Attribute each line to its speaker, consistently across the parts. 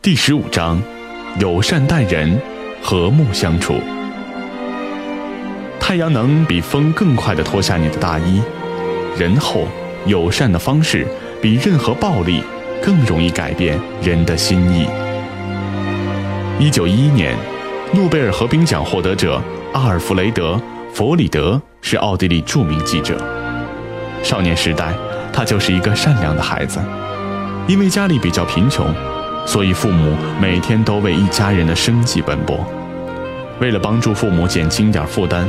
Speaker 1: 第十五章，友善待人，和睦相处。太阳能比风更快地脱下你的大衣，仁厚友善的方式比任何暴力更容易改变人的心意。一九一一年，诺贝尔和平奖获得者阿尔弗雷德·弗里德是奥地利著名记者。少年时代，他就是一个善良的孩子。因为家里比较贫穷，所以父母每天都为一家人的生计奔波。为了帮助父母减轻点负担，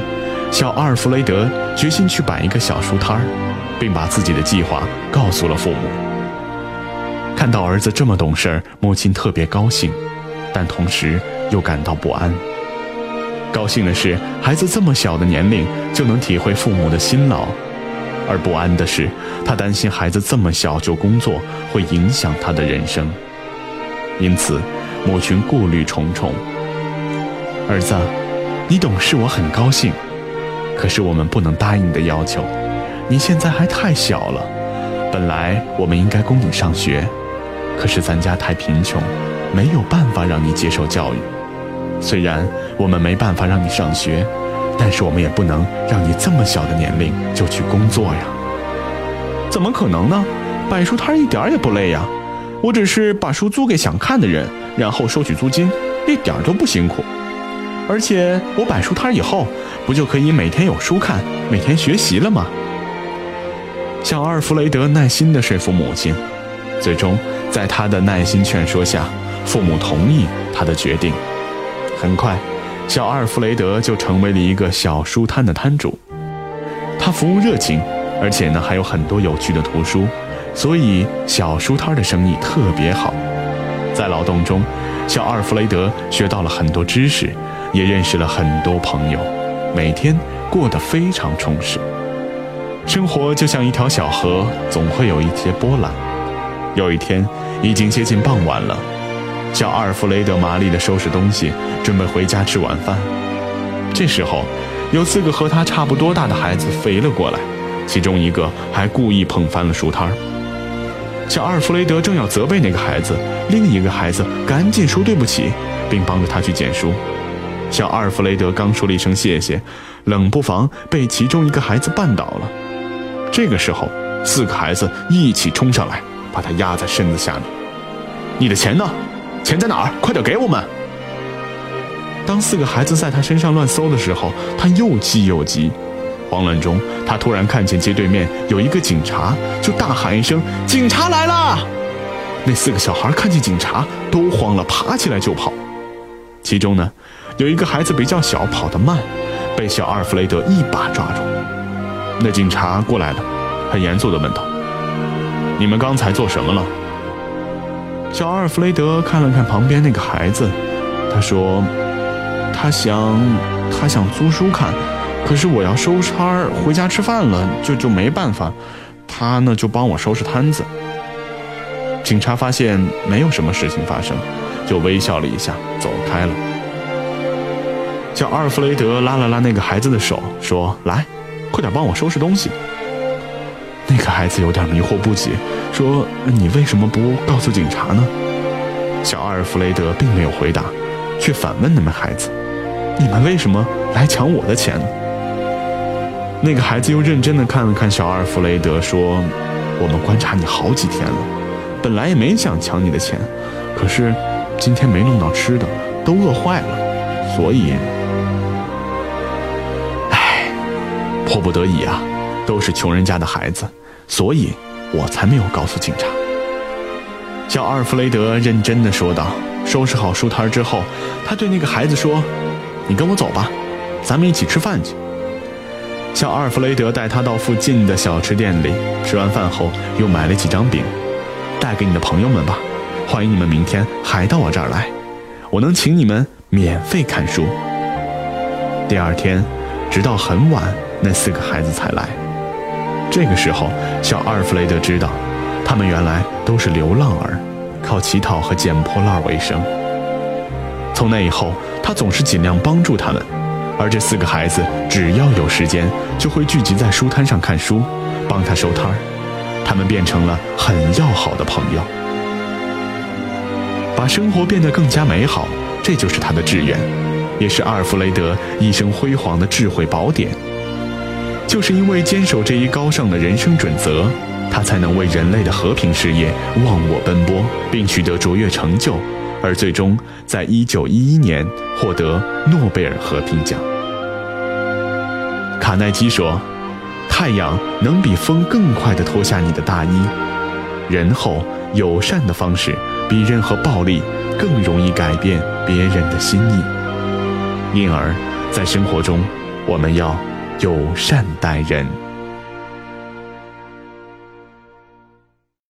Speaker 1: 小阿尔弗雷德决心去摆一个小书摊儿，并把自己的计划告诉了父母。看到儿子这么懂事，母亲特别高兴，但同时又感到不安。高兴的是，孩子这么小的年龄就能体会父母的辛劳。而不安的是，他担心孩子这么小就工作会影响他的人生，因此母亲顾虑重重。儿子，你懂事我很高兴，可是我们不能答应你的要求。你现在还太小了，本来我们应该供你上学，可是咱家太贫穷，没有办法让你接受教育。虽然我们没办法让你上学。但是我们也不能让你这么小的年龄就去工作呀！怎么可能呢？摆书摊一点也不累呀！我只是把书租给想看的人，然后收取租金，一点都不辛苦。而且我摆书摊以后，不就可以每天有书看，每天学习了吗？小阿尔弗雷德耐心地说服母亲，最终在他的耐心劝说下，父母同意他的决定。很快。小阿尔弗雷德就成为了一个小书摊的摊主，他服务热情，而且呢还有很多有趣的图书，所以小书摊的生意特别好。在劳动中，小阿尔弗雷德学到了很多知识，也认识了很多朋友，每天过得非常充实。生活就像一条小河，总会有一些波澜。有一天，已经接近傍晚了。小阿尔弗雷德麻利地收拾东西，准备回家吃晚饭。这时候，有四个和他差不多大的孩子飞了过来，其中一个还故意碰翻了书摊儿。小阿尔弗雷德正要责备那个孩子，另一个孩子赶紧说对不起，并帮着他去捡书。小阿尔弗雷德刚说了一声谢谢，冷不防被其中一个孩子绊倒了。这个时候，四个孩子一起冲上来，把他压在身子下面。你的钱呢？钱在哪儿？快点给我们！当四个孩子在他身上乱搜的时候，他又气又急。慌乱中，他突然看见街对面有一个警察，就大喊一声：“警察来了！”那四个小孩看见警察都慌了，爬起来就跑。其中呢，有一个孩子比较小，跑得慢，被小阿尔弗雷德一把抓住。那警察过来了，很严肃地问道：“你们刚才做什么了？”小阿尔弗雷德看了看旁边那个孩子，他说：“他想，他想租书看，可是我要收摊儿回家吃饭了，就就没办法。他呢就帮我收拾摊子。”警察发现没有什么事情发生，就微笑了一下，走开了。小阿尔弗雷德拉了拉那个孩子的手，说：“来，快点帮我收拾东西。”那个孩子有点迷惑不解，说：“你为什么不告诉警察呢？”小阿尔弗雷德并没有回答，却反问那们孩子：“你们为什么来抢我的钱呢？”那个孩子又认真地看了看小阿尔弗雷德，说：“我们观察你好几天了，本来也没想抢你的钱，可是今天没弄到吃的，都饿坏了，所以……唉，迫不得已啊，都是穷人家的孩子。”所以，我才没有告诉警察。小阿尔弗雷德认真的说道。收拾好书摊之后，他对那个孩子说：“你跟我走吧，咱们一起吃饭去。”小阿尔弗雷德带他到附近的小吃店里，吃完饭后又买了几张饼，带给你的朋友们吧。欢迎你们明天还到我这儿来，我能请你们免费看书。第二天，直到很晚，那四个孩子才来。这个时候，小阿尔弗雷德知道，他们原来都是流浪儿，靠乞讨和捡破烂为生。从那以后，他总是尽量帮助他们，而这四个孩子只要有时间，就会聚集在书摊上看书，帮他收摊儿。他们变成了很要好的朋友。把生活变得更加美好，这就是他的志愿，也是阿尔弗雷德一生辉煌的智慧宝典。就是因为坚守这一高尚的人生准则，他才能为人类的和平事业忘我奔波，并取得卓越成就，而最终在一九一一年获得诺贝尔和平奖。卡耐基说：“太阳能比风更快地脱下你的大衣，仁厚友善的方式比任何暴力更容易改变别人的心意。因而，在生活中，我们要。”友善待人。